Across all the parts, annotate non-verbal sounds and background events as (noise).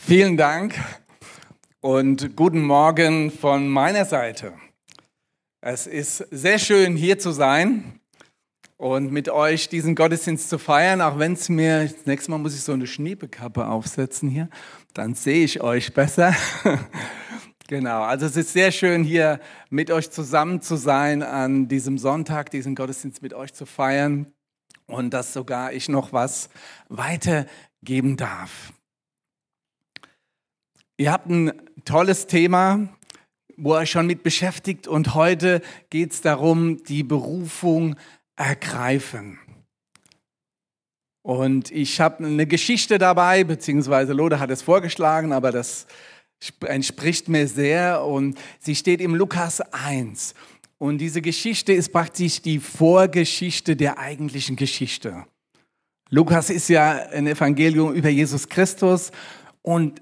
Vielen Dank und guten Morgen von meiner Seite. Es ist sehr schön hier zu sein und mit euch diesen Gottesdienst zu feiern, auch wenn es mir, das nächste Mal muss ich so eine Schneebekappe aufsetzen hier, dann sehe ich euch besser. (laughs) genau, also es ist sehr schön hier mit euch zusammen zu sein, an diesem Sonntag diesen Gottesdienst mit euch zu feiern und dass sogar ich noch was weitergeben darf. Ihr habt ein tolles Thema, wo euch schon mit beschäftigt und heute geht es darum, die Berufung ergreifen. Und ich habe eine Geschichte dabei, beziehungsweise Lode hat es vorgeschlagen, aber das entspricht mir sehr und sie steht im Lukas 1. Und diese Geschichte ist praktisch die Vorgeschichte der eigentlichen Geschichte. Lukas ist ja ein Evangelium über Jesus Christus und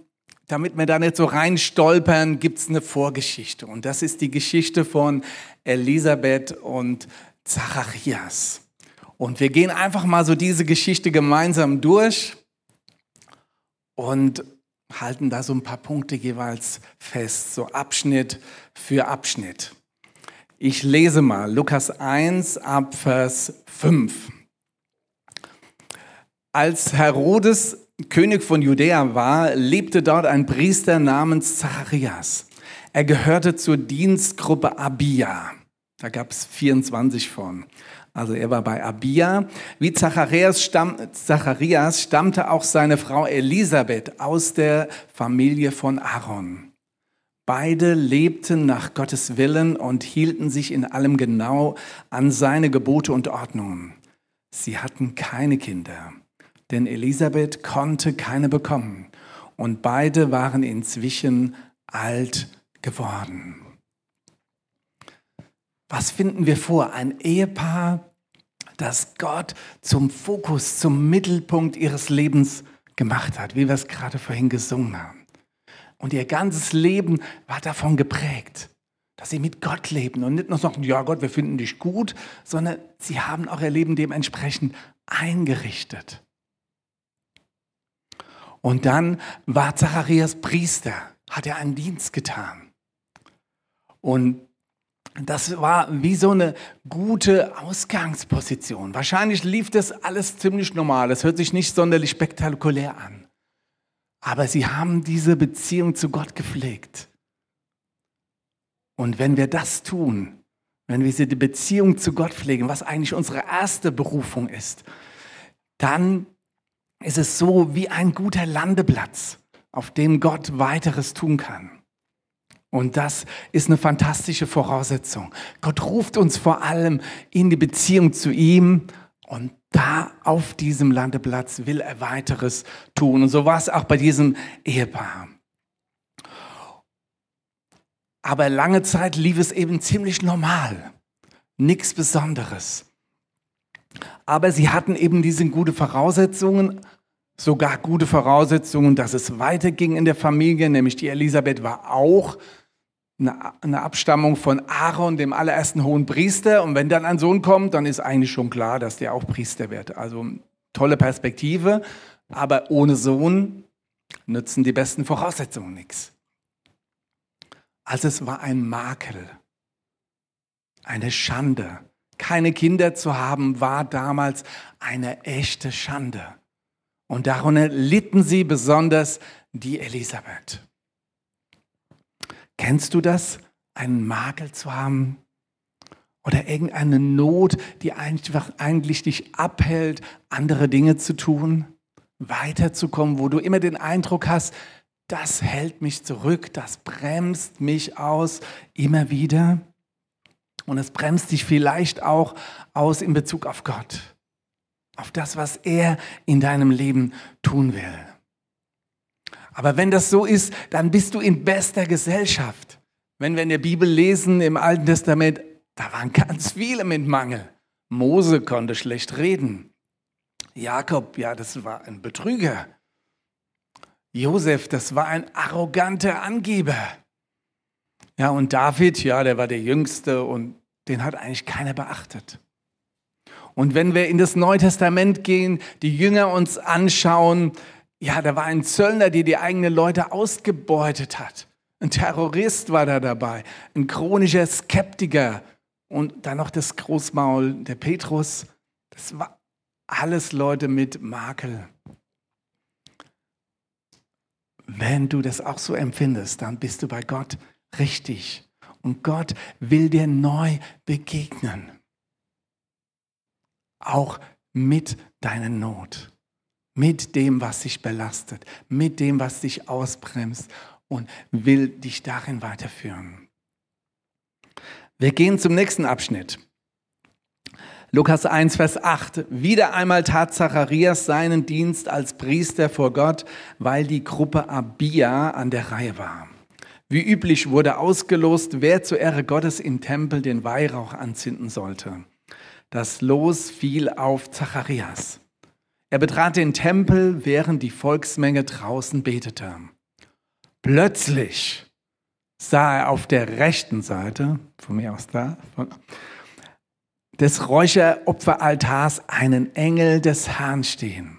damit wir da nicht so reinstolpern, gibt es eine Vorgeschichte. Und das ist die Geschichte von Elisabeth und Zacharias. Und wir gehen einfach mal so diese Geschichte gemeinsam durch und halten da so ein paar Punkte jeweils fest, so Abschnitt für Abschnitt. Ich lese mal Lukas 1 ab Vers 5. Als Herodes König von Judäa war, lebte dort ein Priester namens Zacharias. Er gehörte zur Dienstgruppe Abia. Da gab es 24 von. Also er war bei Abia. Wie Zacharias, stamm, Zacharias stammte auch seine Frau Elisabeth aus der Familie von Aaron. Beide lebten nach Gottes Willen und hielten sich in allem genau an seine Gebote und Ordnungen. Sie hatten keine Kinder denn Elisabeth konnte keine bekommen und beide waren inzwischen alt geworden. Was finden wir vor? Ein Ehepaar, das Gott zum Fokus, zum Mittelpunkt ihres Lebens gemacht hat, wie wir es gerade vorhin gesungen haben. Und ihr ganzes Leben war davon geprägt, dass sie mit Gott leben und nicht nur sagen, ja Gott, wir finden dich gut, sondern sie haben auch ihr Leben dementsprechend eingerichtet. Und dann war Zacharias Priester, hat er einen Dienst getan. Und das war wie so eine gute Ausgangsposition. Wahrscheinlich lief das alles ziemlich normal. Das hört sich nicht sonderlich spektakulär an. Aber sie haben diese Beziehung zu Gott gepflegt. Und wenn wir das tun, wenn wir diese Beziehung zu Gott pflegen, was eigentlich unsere erste Berufung ist, dann ist es so wie ein guter Landeplatz, auf dem Gott weiteres tun kann. Und das ist eine fantastische Voraussetzung. Gott ruft uns vor allem in die Beziehung zu ihm und da auf diesem Landeplatz will er weiteres tun. Und so war es auch bei diesem Ehepaar. Aber lange Zeit lief es eben ziemlich normal. Nichts Besonderes. Aber sie hatten eben diese gute Voraussetzungen, sogar gute Voraussetzungen, dass es weiterging in der Familie, nämlich die Elisabeth war auch eine Abstammung von Aaron, dem allerersten hohen Priester. Und wenn dann ein Sohn kommt, dann ist eigentlich schon klar, dass der auch Priester wird. Also tolle Perspektive, aber ohne Sohn nützen die besten Voraussetzungen nichts. Also es war ein Makel, eine Schande. Keine Kinder zu haben, war damals eine echte Schande. Und darunter litten sie besonders die Elisabeth. Kennst du das, einen Makel zu haben? Oder irgendeine Not, die einfach eigentlich dich abhält, andere Dinge zu tun, weiterzukommen, wo du immer den Eindruck hast, das hält mich zurück, das bremst mich aus, immer wieder. Und es bremst dich vielleicht auch aus in Bezug auf Gott, auf das, was er in deinem Leben tun will. Aber wenn das so ist, dann bist du in bester Gesellschaft. Wenn wir in der Bibel lesen, im Alten Testament, da waren ganz viele mit Mangel. Mose konnte schlecht reden. Jakob, ja, das war ein Betrüger. Josef, das war ein arroganter Angeber. Ja, und David, ja, der war der Jüngste und den hat eigentlich keiner beachtet. Und wenn wir in das Neue Testament gehen, die Jünger uns anschauen, Ja, da war ein Zöllner, der die eigenen Leute ausgebeutet hat. Ein Terrorist war da dabei, ein chronischer Skeptiker und dann noch das Großmaul, der Petrus. Das war alles Leute mit Makel. Wenn du das auch so empfindest, dann bist du bei Gott richtig. Und Gott will dir neu begegnen. Auch mit deiner Not, mit dem, was dich belastet, mit dem, was dich ausbremst und will dich darin weiterführen. Wir gehen zum nächsten Abschnitt. Lukas 1, Vers 8. Wieder einmal tat Zacharias seinen Dienst als Priester vor Gott, weil die Gruppe Abia an der Reihe war. Wie üblich wurde ausgelost, wer zur Ehre Gottes im Tempel den Weihrauch anzünden sollte. Das Los fiel auf Zacharias. Er betrat den Tempel, während die Volksmenge draußen betete. Plötzlich sah er auf der rechten Seite, von mir aus da, von, des Räucheropferaltars einen Engel des Herrn stehen.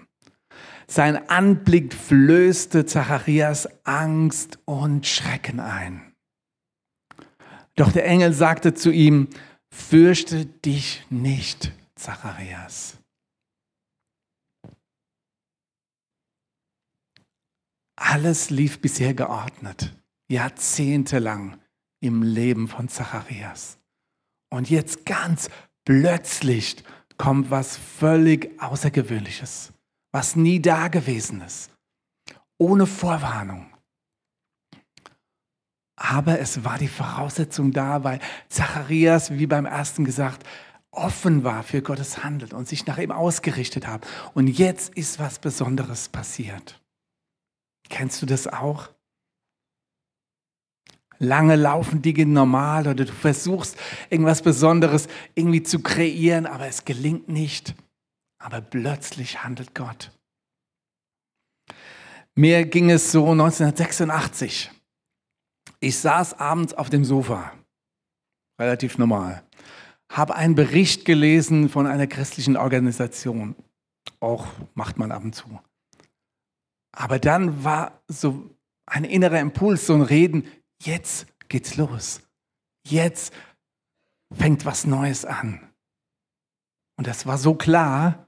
Sein Anblick flößte Zacharias Angst und Schrecken ein. Doch der Engel sagte zu ihm, fürchte dich nicht, Zacharias. Alles lief bisher geordnet, jahrzehntelang im Leben von Zacharias. Und jetzt ganz plötzlich kommt was völlig Außergewöhnliches, was nie da gewesen ist, ohne Vorwarnung. Aber es war die Voraussetzung da, weil Zacharias, wie beim ersten gesagt, offen war für Gottes Handeln und sich nach ihm ausgerichtet hat. Und jetzt ist was Besonderes passiert. Kennst du das auch? lange laufen Dinge normal oder du versuchst irgendwas Besonderes irgendwie zu kreieren, aber es gelingt nicht. Aber plötzlich handelt Gott. Mir ging es so 1986. Ich saß abends auf dem Sofa, relativ normal, habe einen Bericht gelesen von einer christlichen Organisation. Auch macht man ab und zu. Aber dann war so ein innerer Impuls, so ein Reden, jetzt geht's los. Jetzt fängt was Neues an. Und das war so klar,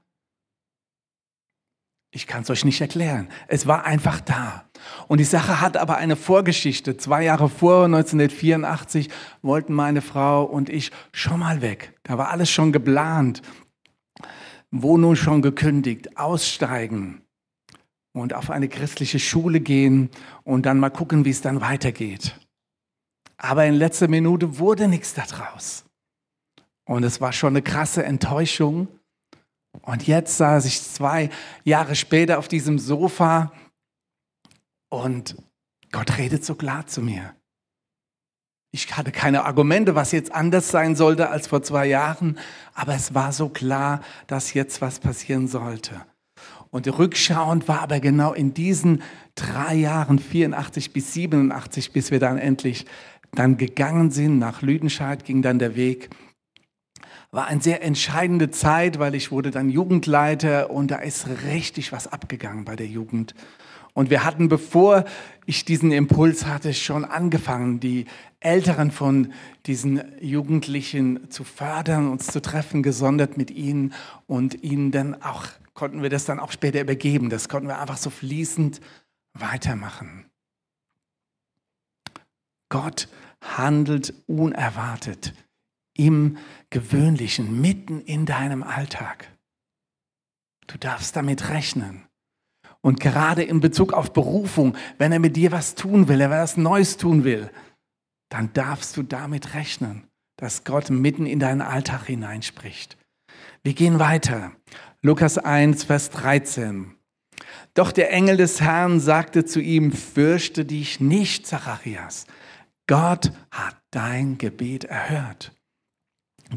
ich kann es euch nicht erklären. Es war einfach da. Und die Sache hat aber eine Vorgeschichte. Zwei Jahre vor, 1984, wollten meine Frau und ich schon mal weg. Da war alles schon geplant. Wohnung schon gekündigt, aussteigen und auf eine christliche Schule gehen und dann mal gucken, wie es dann weitergeht. Aber in letzter Minute wurde nichts daraus. Und es war schon eine krasse Enttäuschung. Und jetzt saß ich zwei Jahre später auf diesem Sofa und Gott redet so klar zu mir. Ich hatte keine Argumente, was jetzt anders sein sollte als vor zwei Jahren, aber es war so klar, dass jetzt was passieren sollte. Und rückschauend war aber genau in diesen drei Jahren, 84 bis 87, bis wir dann endlich dann gegangen sind, nach Lüdenscheid ging dann der Weg, war eine sehr entscheidende Zeit, weil ich wurde dann Jugendleiter und da ist richtig was abgegangen bei der Jugend. Und wir hatten, bevor ich diesen Impuls hatte, schon angefangen, die Älteren von diesen Jugendlichen zu fördern, uns zu treffen, gesondert mit ihnen und ihnen dann auch, konnten wir das dann auch später übergeben. Das konnten wir einfach so fließend weitermachen. Gott handelt unerwartet im Gewöhnlichen, mitten in deinem Alltag. Du darfst damit rechnen. Und gerade in Bezug auf Berufung, wenn er mit dir was tun will, er was Neues tun will, dann darfst du damit rechnen, dass Gott mitten in deinen Alltag hineinspricht. Wir gehen weiter. Lukas 1, Vers 13. Doch der Engel des Herrn sagte zu ihm, fürchte dich nicht, Zacharias. Gott hat dein Gebet erhört.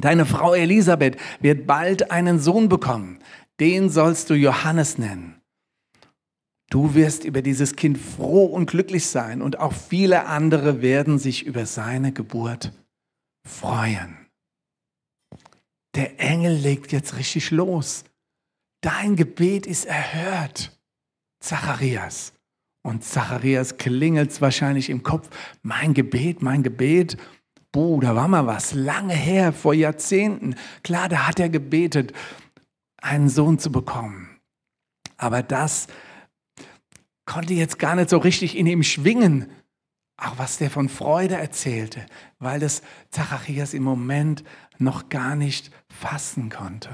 Deine Frau Elisabeth wird bald einen Sohn bekommen. Den sollst du Johannes nennen. Du wirst über dieses Kind froh und glücklich sein und auch viele andere werden sich über seine Geburt freuen. Der Engel legt jetzt richtig los. Dein Gebet ist erhört. Zacharias. Und Zacharias klingelt es wahrscheinlich im Kopf, mein Gebet, mein Gebet. Buh, da war mal was, lange her, vor Jahrzehnten. Klar, da hat er gebetet, einen Sohn zu bekommen. Aber das konnte jetzt gar nicht so richtig in ihm schwingen, auch was der von Freude erzählte, weil das Zacharias im Moment noch gar nicht fassen konnte.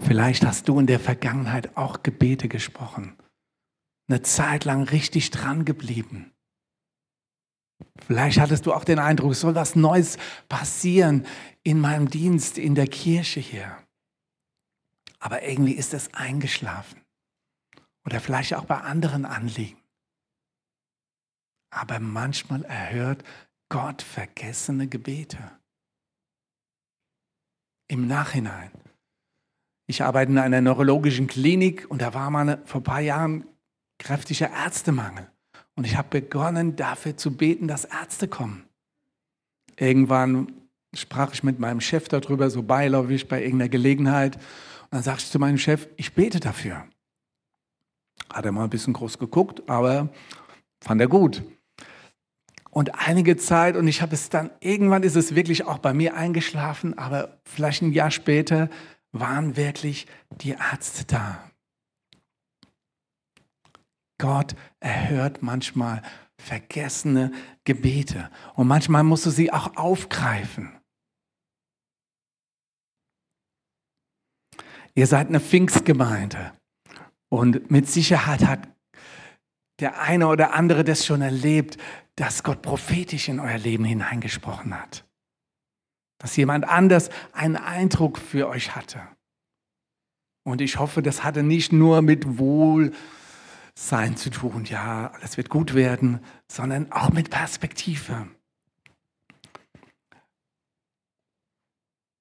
Vielleicht hast du in der Vergangenheit auch Gebete gesprochen, eine Zeit lang richtig dran geblieben. Vielleicht hattest du auch den Eindruck, soll was Neues passieren in meinem Dienst in der Kirche hier. Aber irgendwie ist es eingeschlafen. Oder vielleicht auch bei anderen Anliegen. Aber manchmal erhört Gott vergessene Gebete. Im Nachhinein. Ich arbeite in einer neurologischen Klinik und da war mal vor ein paar Jahren kräftiger Ärztemangel. Und ich habe begonnen, dafür zu beten, dass Ärzte kommen. Irgendwann sprach ich mit meinem Chef darüber, so beiläufig bei irgendeiner Gelegenheit. Und dann sagte ich zu meinem Chef, ich bete dafür. Hat er mal ein bisschen groß geguckt, aber fand er gut. Und einige Zeit, und ich habe es dann, irgendwann ist es wirklich auch bei mir eingeschlafen, aber vielleicht ein Jahr später waren wirklich die Ärzte da. Gott erhört manchmal vergessene Gebete und manchmal musst du sie auch aufgreifen. Ihr seid eine Pfingstgemeinde und mit Sicherheit hat der eine oder andere das schon erlebt, dass Gott prophetisch in euer Leben hineingesprochen hat. Dass jemand anders einen Eindruck für euch hatte. Und ich hoffe, das hatte nicht nur mit Wohlsein zu tun, ja, alles wird gut werden, sondern auch mit Perspektive.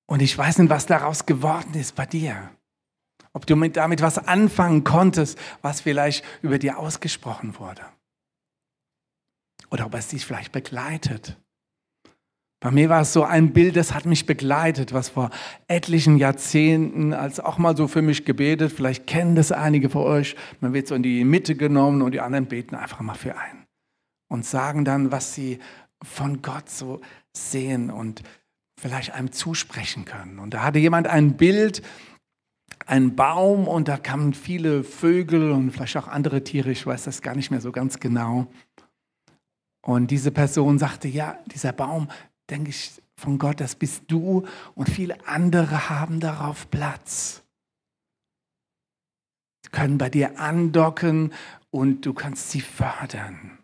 Und ich weiß nicht, was daraus geworden ist bei dir. Ob du mit, damit was anfangen konntest, was vielleicht über dir ausgesprochen wurde. Oder ob es dich vielleicht begleitet. Bei mir war es so ein Bild, das hat mich begleitet, was vor etlichen Jahrzehnten als auch mal so für mich gebetet. Vielleicht kennen das einige von euch. Man wird so in die Mitte genommen und die anderen beten einfach mal für einen und sagen dann, was sie von Gott so sehen und vielleicht einem zusprechen können. Und da hatte jemand ein Bild, ein Baum und da kamen viele Vögel und vielleicht auch andere Tiere, ich weiß das gar nicht mehr so ganz genau. Und diese Person sagte, ja, dieser Baum, denke ich von Gott, das bist du und viele andere haben darauf Platz. Sie können bei dir andocken und du kannst sie fördern.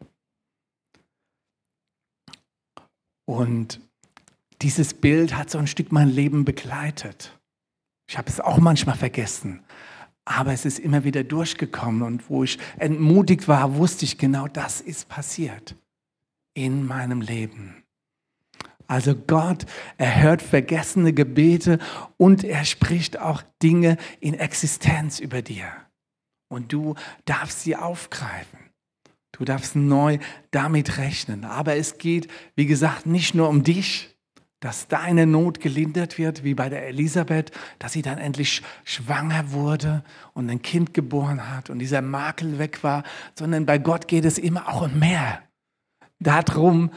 Und dieses Bild hat so ein Stück mein Leben begleitet. Ich habe es auch manchmal vergessen, aber es ist immer wieder durchgekommen und wo ich entmutigt war, wusste ich genau, das ist passiert in meinem Leben. Also Gott erhört vergessene Gebete und er spricht auch Dinge in Existenz über dir. Und du darfst sie aufgreifen. Du darfst neu damit rechnen. Aber es geht, wie gesagt, nicht nur um dich, dass deine Not gelindert wird, wie bei der Elisabeth, dass sie dann endlich schwanger wurde und ein Kind geboren hat und dieser Makel weg war, sondern bei Gott geht es immer auch um mehr. Darum,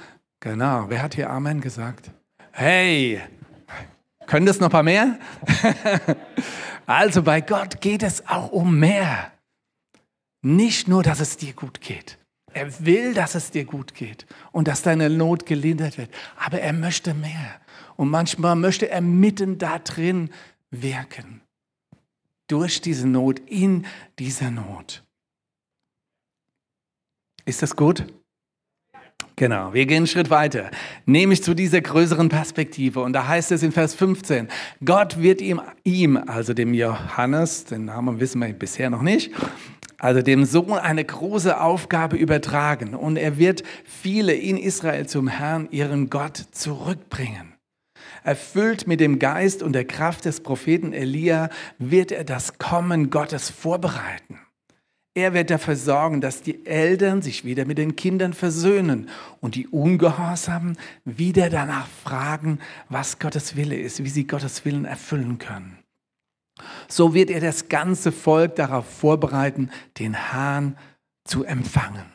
genau, wer hat hier Amen gesagt? Hey, können das noch ein paar mehr? (laughs) also bei Gott geht es auch um mehr. Nicht nur, dass es dir gut geht. Er will, dass es dir gut geht und dass deine Not gelindert wird. Aber er möchte mehr. Und manchmal möchte er mitten da drin wirken. Durch diese Not, in dieser Not. Ist das gut? Genau, wir gehen einen Schritt weiter, nämlich zu dieser größeren Perspektive. Und da heißt es in Vers 15, Gott wird ihm, ihm, also dem Johannes, den Namen wissen wir bisher noch nicht, also dem Sohn eine große Aufgabe übertragen und er wird viele in Israel zum Herrn, ihren Gott, zurückbringen. Erfüllt mit dem Geist und der Kraft des Propheten Elia wird er das Kommen Gottes vorbereiten. Er wird dafür sorgen, dass die Eltern sich wieder mit den Kindern versöhnen und die Ungehorsamen wieder danach fragen, was Gottes Wille ist, wie sie Gottes Willen erfüllen können. So wird er das ganze Volk darauf vorbereiten, den Herrn zu empfangen.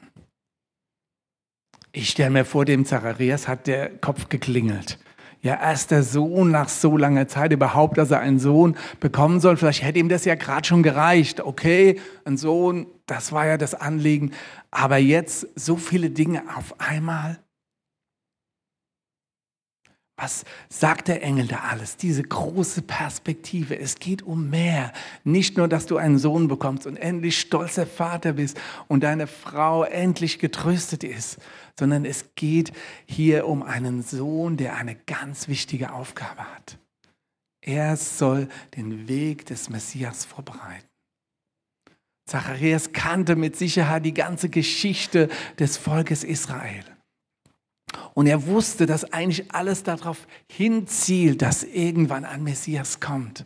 Ich stelle mir vor, dem Zacharias hat der Kopf geklingelt. Ja, erst der Sohn nach so langer Zeit überhaupt, dass er einen Sohn bekommen soll. Vielleicht hätte ihm das ja gerade schon gereicht. Okay, ein Sohn, das war ja das Anliegen. Aber jetzt so viele Dinge auf einmal. Was sagt der Engel da alles? Diese große Perspektive. Es geht um mehr. Nicht nur, dass du einen Sohn bekommst und endlich stolzer Vater bist und deine Frau endlich getröstet ist, sondern es geht hier um einen Sohn, der eine ganz wichtige Aufgabe hat. Er soll den Weg des Messias vorbereiten. Zacharias kannte mit Sicherheit die ganze Geschichte des Volkes Israel. Und er wusste, dass eigentlich alles darauf hinzielt, dass irgendwann ein Messias kommt.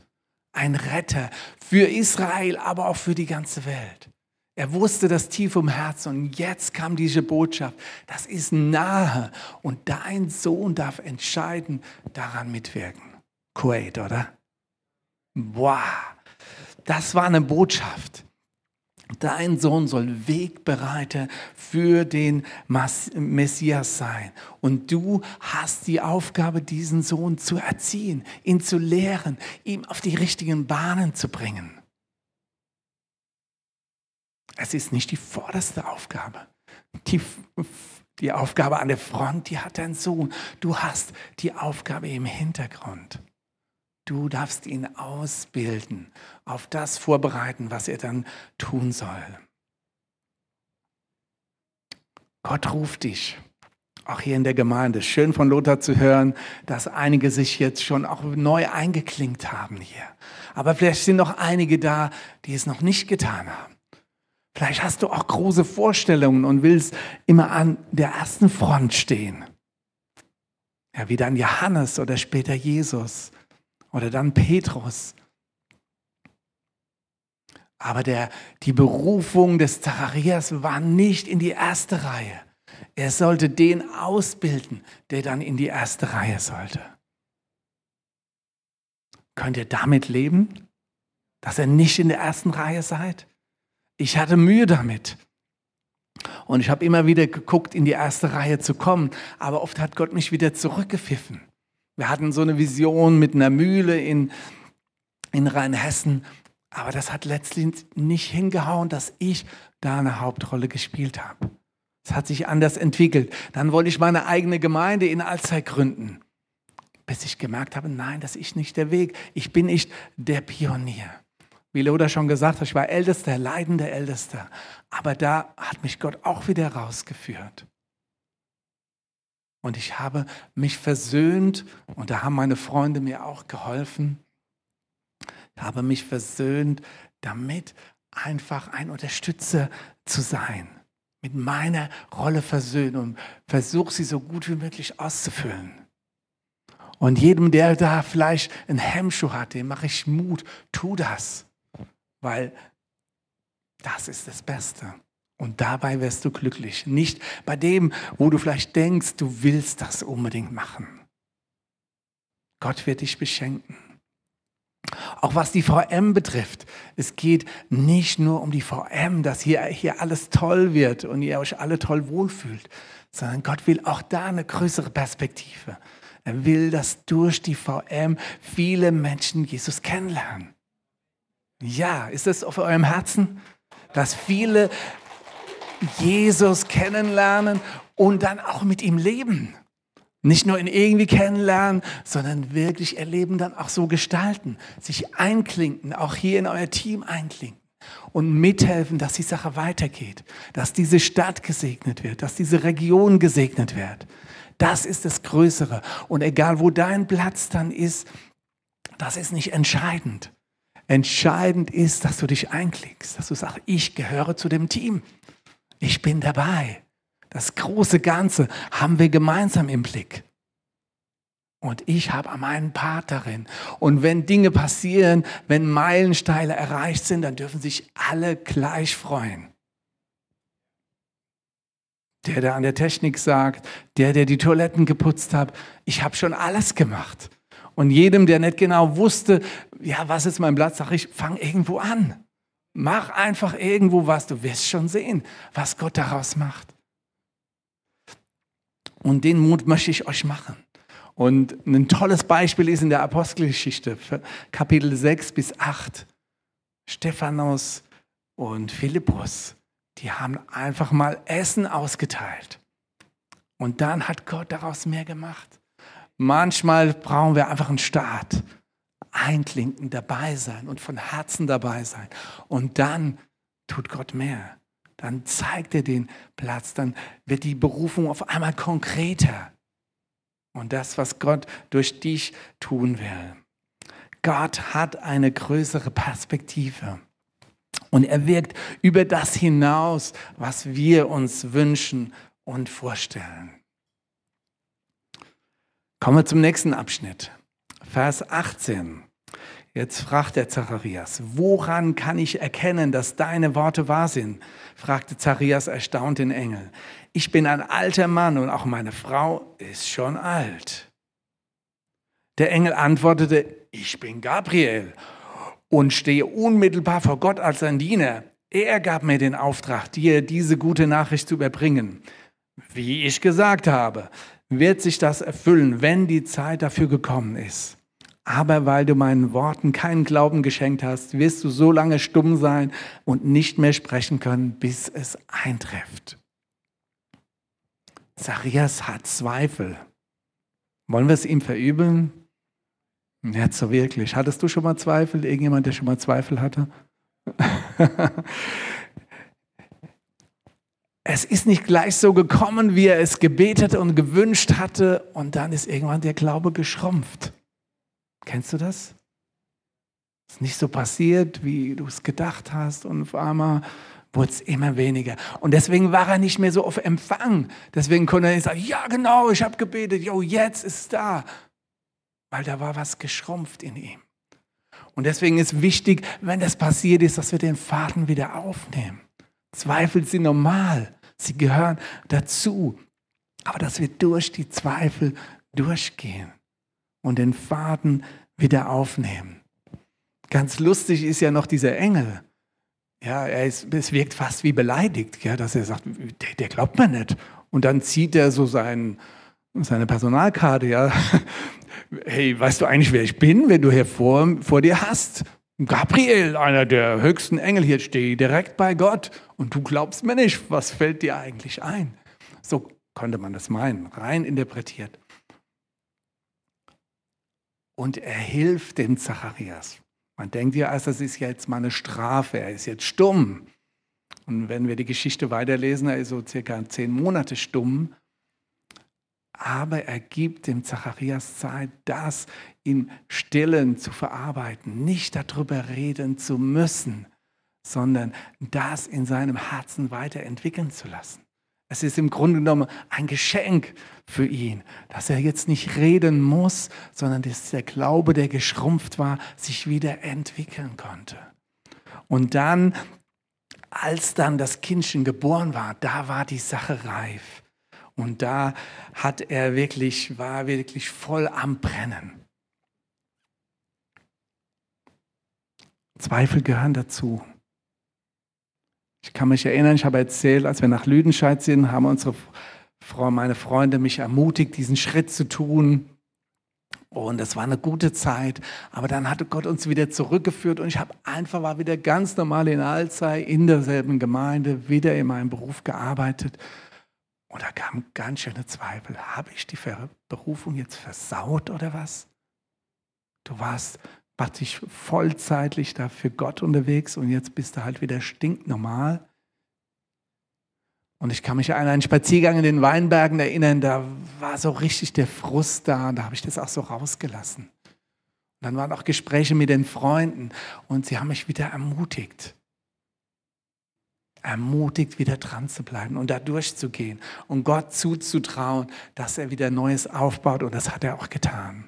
Ein Retter für Israel, aber auch für die ganze Welt. Er wusste das tief im Herzen und jetzt kam diese Botschaft, das ist nahe und dein Sohn darf entscheiden, daran mitwirken. Kuwait, oder? Wow, das war eine Botschaft. Dein Sohn soll Wegbereiter für den Messias sein. Und du hast die Aufgabe, diesen Sohn zu erziehen, ihn zu lehren, ihm auf die richtigen Bahnen zu bringen. Es ist nicht die vorderste Aufgabe. Die, die Aufgabe an der Front, die hat dein Sohn. Du hast die Aufgabe im Hintergrund. Du darfst ihn ausbilden, auf das vorbereiten, was er dann tun soll. Gott ruft dich, auch hier in der Gemeinde. Schön von Lothar zu hören, dass einige sich jetzt schon auch neu eingeklinkt haben hier. Aber vielleicht sind noch einige da, die es noch nicht getan haben. Vielleicht hast du auch große Vorstellungen und willst immer an der ersten Front stehen. Ja, wie dann Johannes oder später Jesus oder dann Petrus. Aber der, die Berufung des Zacharias war nicht in die erste Reihe. Er sollte den ausbilden, der dann in die erste Reihe sollte. Könnt ihr damit leben, dass ihr nicht in der ersten Reihe seid? Ich hatte Mühe damit. Und ich habe immer wieder geguckt, in die erste Reihe zu kommen. Aber oft hat Gott mich wieder zurückgepfiffen. Wir hatten so eine Vision mit einer Mühle in, in Rheinhessen. Aber das hat letztlich nicht hingehauen, dass ich da eine Hauptrolle gespielt habe. Es hat sich anders entwickelt. Dann wollte ich meine eigene Gemeinde in Alzey gründen. Bis ich gemerkt habe, nein, das ist nicht der Weg. Ich bin nicht der Pionier. Wie Loda schon gesagt hat, ich war Ältester, leidender Ältester. Aber da hat mich Gott auch wieder rausgeführt. Und ich habe mich versöhnt und da haben meine Freunde mir auch geholfen. Ich habe mich versöhnt, damit einfach ein Unterstützer zu sein. Mit meiner Rolle versöhnen und versuche sie so gut wie möglich auszufüllen. Und jedem, der da vielleicht einen Hemmschuh hat, dem mache ich Mut, tu das weil das ist das Beste. Und dabei wirst du glücklich. Nicht bei dem, wo du vielleicht denkst, du willst das unbedingt machen. Gott wird dich beschenken. Auch was die VM betrifft, es geht nicht nur um die VM, dass hier, hier alles toll wird und ihr euch alle toll wohlfühlt, sondern Gott will auch da eine größere Perspektive. Er will, dass durch die VM viele Menschen Jesus kennenlernen. Ja, ist es auf eurem Herzen, dass viele Jesus kennenlernen und dann auch mit ihm leben? Nicht nur ihn irgendwie kennenlernen, sondern wirklich erleben, dann auch so gestalten, sich einklinken, auch hier in euer Team einklinken und mithelfen, dass die Sache weitergeht, dass diese Stadt gesegnet wird, dass diese Region gesegnet wird. Das ist das Größere. Und egal, wo dein Platz dann ist, das ist nicht entscheidend. Entscheidend ist, dass du dich einklickst, dass du sagst, ich gehöre zu dem Team. Ich bin dabei. Das große Ganze haben wir gemeinsam im Blick. Und ich habe meinen Part darin. Und wenn Dinge passieren, wenn Meilensteine erreicht sind, dann dürfen sich alle gleich freuen. Der, der an der Technik sagt, der, der die Toiletten geputzt hat, ich habe schon alles gemacht. Und jedem, der nicht genau wusste, ja, was ist mein Platz, sage ich, fang irgendwo an. Mach einfach irgendwo was, du wirst schon sehen, was Gott daraus macht. Und den Mut möchte ich euch machen. Und ein tolles Beispiel ist in der Apostelgeschichte, Kapitel 6 bis 8. Stephanus und Philippus, die haben einfach mal Essen ausgeteilt. Und dann hat Gott daraus mehr gemacht. Manchmal brauchen wir einfach einen Start. Einklinken, dabei sein und von Herzen dabei sein. Und dann tut Gott mehr. Dann zeigt er den Platz, dann wird die Berufung auf einmal konkreter. Und das, was Gott durch dich tun will. Gott hat eine größere Perspektive. Und er wirkt über das hinaus, was wir uns wünschen und vorstellen. Kommen wir zum nächsten Abschnitt. Vers 18. Jetzt fragt der Zacharias, woran kann ich erkennen, dass deine Worte wahr sind? fragte Zacharias erstaunt den Engel. Ich bin ein alter Mann und auch meine Frau ist schon alt. Der Engel antwortete, ich bin Gabriel und stehe unmittelbar vor Gott als sein Diener. Er gab mir den Auftrag, dir diese gute Nachricht zu überbringen. Wie ich gesagt habe, wird sich das erfüllen, wenn die Zeit dafür gekommen ist. Aber weil du meinen Worten keinen Glauben geschenkt hast, wirst du so lange stumm sein und nicht mehr sprechen können, bis es eintrifft. Zacharias hat Zweifel. Wollen wir es ihm verübeln? Nicht so wirklich. Hattest du schon mal Zweifel? Irgendjemand, der schon mal Zweifel hatte? (laughs) es ist nicht gleich so gekommen, wie er es gebetet und gewünscht hatte, und dann ist irgendwann der Glaube geschrumpft. Kennst du das? Es ist nicht so passiert, wie du es gedacht hast, und auf einmal wurde es immer weniger. Und deswegen war er nicht mehr so auf Empfang. Deswegen konnte er nicht sagen, ja genau, ich habe gebetet, jo, jetzt ist es da. Weil da war was geschrumpft in ihm. Und deswegen ist wichtig, wenn das passiert ist, dass wir den Faden wieder aufnehmen. Zweifel sind normal, sie gehören dazu. Aber dass wir durch die Zweifel durchgehen und den Faden wieder aufnehmen. Ganz lustig ist ja noch dieser Engel. Ja, er ist, es wirkt fast wie beleidigt, ja, dass er sagt, der, der glaubt mir nicht. Und dann zieht er so sein, seine Personalkarte, ja. (laughs) Hey, weißt du eigentlich, wer ich bin, wenn du hier vor, vor dir hast? Gabriel, einer der höchsten Engel, hier stehe direkt bei Gott und du glaubst mir nicht, was fällt dir eigentlich ein? So konnte man das meinen, rein interpretiert. Und er hilft dem Zacharias. Man denkt ja, also das ist jetzt mal eine Strafe, er ist jetzt stumm. Und wenn wir die Geschichte weiterlesen, er ist so circa zehn Monate stumm aber er gibt dem Zacharias Zeit, das im Stillen zu verarbeiten, nicht darüber reden zu müssen, sondern das in seinem Herzen weiterentwickeln zu lassen. Es ist im Grunde genommen ein Geschenk für ihn, dass er jetzt nicht reden muss, sondern dass der Glaube, der geschrumpft war, sich wieder entwickeln konnte. Und dann, als dann das Kindchen geboren war, da war die Sache reif. Und da hat er wirklich, war wirklich voll am Brennen. Zweifel gehören dazu. Ich kann mich erinnern, ich habe erzählt, als wir nach Lüdenscheid sind, haben unsere Frau, meine Freunde mich ermutigt, diesen Schritt zu tun. Und es war eine gute Zeit, aber dann hatte Gott uns wieder zurückgeführt und ich habe einfach war wieder ganz normal in Alzey in derselben Gemeinde, wieder in meinem Beruf gearbeitet und da kamen ganz schöne Zweifel. Habe ich die Berufung jetzt versaut oder was? Du warst praktisch vollzeitlich da für Gott unterwegs und jetzt bist du halt wieder stinknormal. Und ich kann mich an einen Spaziergang in den Weinbergen erinnern, da war so richtig der Frust da und da habe ich das auch so rausgelassen. Und dann waren auch Gespräche mit den Freunden und sie haben mich wieder ermutigt ermutigt, wieder dran zu bleiben und da durchzugehen und Gott zuzutrauen, dass er wieder Neues aufbaut. Und das hat er auch getan.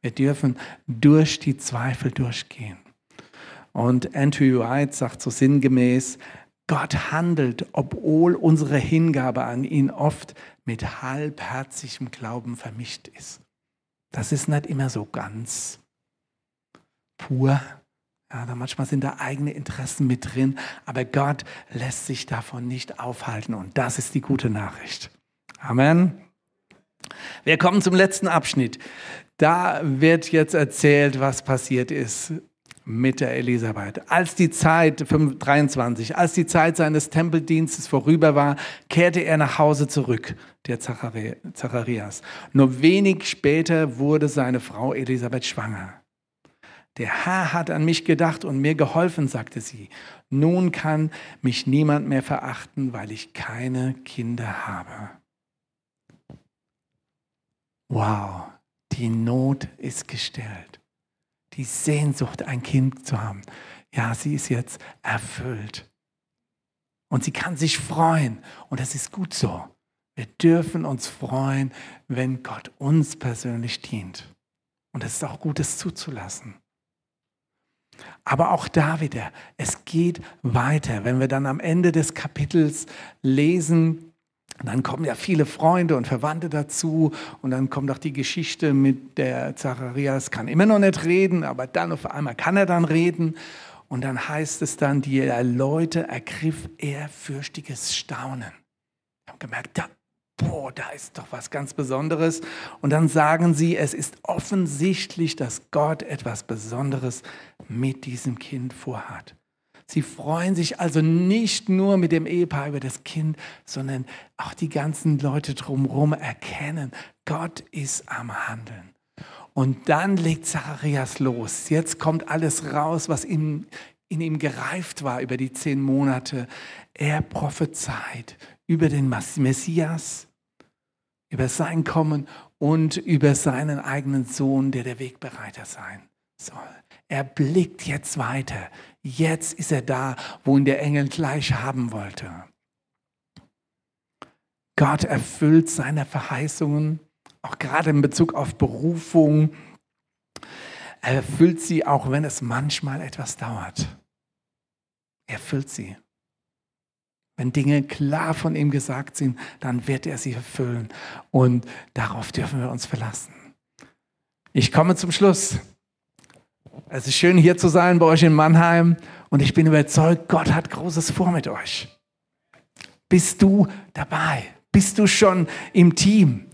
Wir dürfen durch die Zweifel durchgehen. Und Andrew White sagt so sinngemäß, Gott handelt, obwohl unsere Hingabe an ihn oft mit halbherzigem Glauben vermischt ist. Das ist nicht immer so ganz pur. Ja, da manchmal sind da eigene Interessen mit drin, aber Gott lässt sich davon nicht aufhalten und das ist die gute Nachricht. Amen. Wir kommen zum letzten Abschnitt. Da wird jetzt erzählt, was passiert ist mit der Elisabeth. Als die Zeit, 23, als die Zeit seines Tempeldienstes vorüber war, kehrte er nach Hause zurück, der Zacharias. Nur wenig später wurde seine Frau Elisabeth schwanger. Der Herr hat an mich gedacht und mir geholfen, sagte sie. Nun kann mich niemand mehr verachten, weil ich keine Kinder habe. Wow, die Not ist gestellt. Die Sehnsucht, ein Kind zu haben. Ja, sie ist jetzt erfüllt. Und sie kann sich freuen. Und das ist gut so. Wir dürfen uns freuen, wenn Gott uns persönlich dient. Und es ist auch gut, es zuzulassen. Aber auch da wieder, es geht weiter. Wenn wir dann am Ende des Kapitels lesen, dann kommen ja viele Freunde und Verwandte dazu und dann kommt auch die Geschichte mit der Zacharias, kann immer noch nicht reden, aber dann auf einmal kann er dann reden. Und dann heißt es dann, die Leute ergriff ehrfürchtiges Staunen. Wir haben gemerkt, da boah, da ist doch was ganz Besonderes. Und dann sagen sie, es ist offensichtlich, dass Gott etwas Besonderes mit diesem Kind vorhat. Sie freuen sich also nicht nur mit dem Ehepaar über das Kind, sondern auch die ganzen Leute drumherum erkennen, Gott ist am Handeln. Und dann legt Zacharias los. Jetzt kommt alles raus, was in, in ihm gereift war über die zehn Monate. Er prophezeit über den Messias, über sein Kommen und über seinen eigenen Sohn, der der Wegbereiter sein soll. Er blickt jetzt weiter. Jetzt ist er da, wo ihn der Engel gleich haben wollte. Gott erfüllt seine Verheißungen, auch gerade in Bezug auf Berufung. Er erfüllt sie, auch wenn es manchmal etwas dauert. Er erfüllt sie. Wenn Dinge klar von ihm gesagt sind, dann wird er sie erfüllen. Und darauf dürfen wir uns verlassen. Ich komme zum Schluss. Es ist schön hier zu sein bei euch in Mannheim und ich bin überzeugt, Gott hat Großes vor mit euch. Bist du dabei? Bist du schon im Team?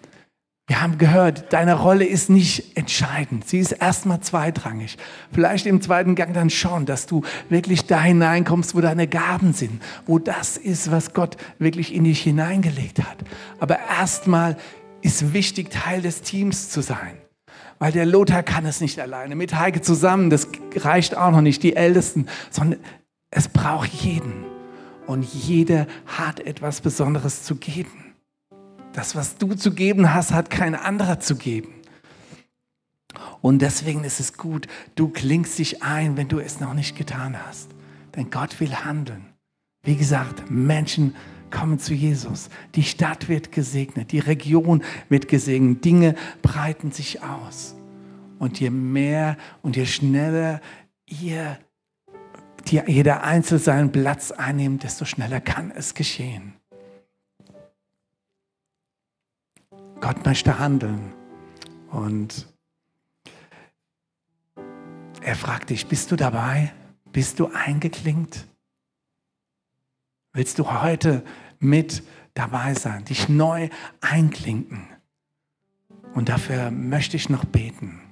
Wir haben gehört, deine Rolle ist nicht entscheidend. Sie ist erstmal zweitrangig. Vielleicht im zweiten Gang dann schon, dass du wirklich da hineinkommst, wo deine Gaben sind, wo das ist, was Gott wirklich in dich hineingelegt hat. Aber erstmal ist wichtig, Teil des Teams zu sein. Weil der Lothar kann es nicht alleine. Mit Heike zusammen, das reicht auch noch nicht, die Ältesten, sondern es braucht jeden. Und jeder hat etwas Besonderes zu geben. Das, was du zu geben hast, hat kein anderer zu geben. Und deswegen ist es gut, du klingst dich ein, wenn du es noch nicht getan hast. Denn Gott will handeln. Wie gesagt, Menschen kommen zu Jesus. Die Stadt wird gesegnet, die Region wird gesegnet, Dinge breiten sich aus. Und je mehr und je schneller ihr, die, jeder Einzelne seinen Platz einnimmt, desto schneller kann es geschehen. Gott möchte handeln. Und er fragt dich, bist du dabei? Bist du eingeklinkt? Willst du heute mit dabei sein, dich neu einklinken? Und dafür möchte ich noch beten.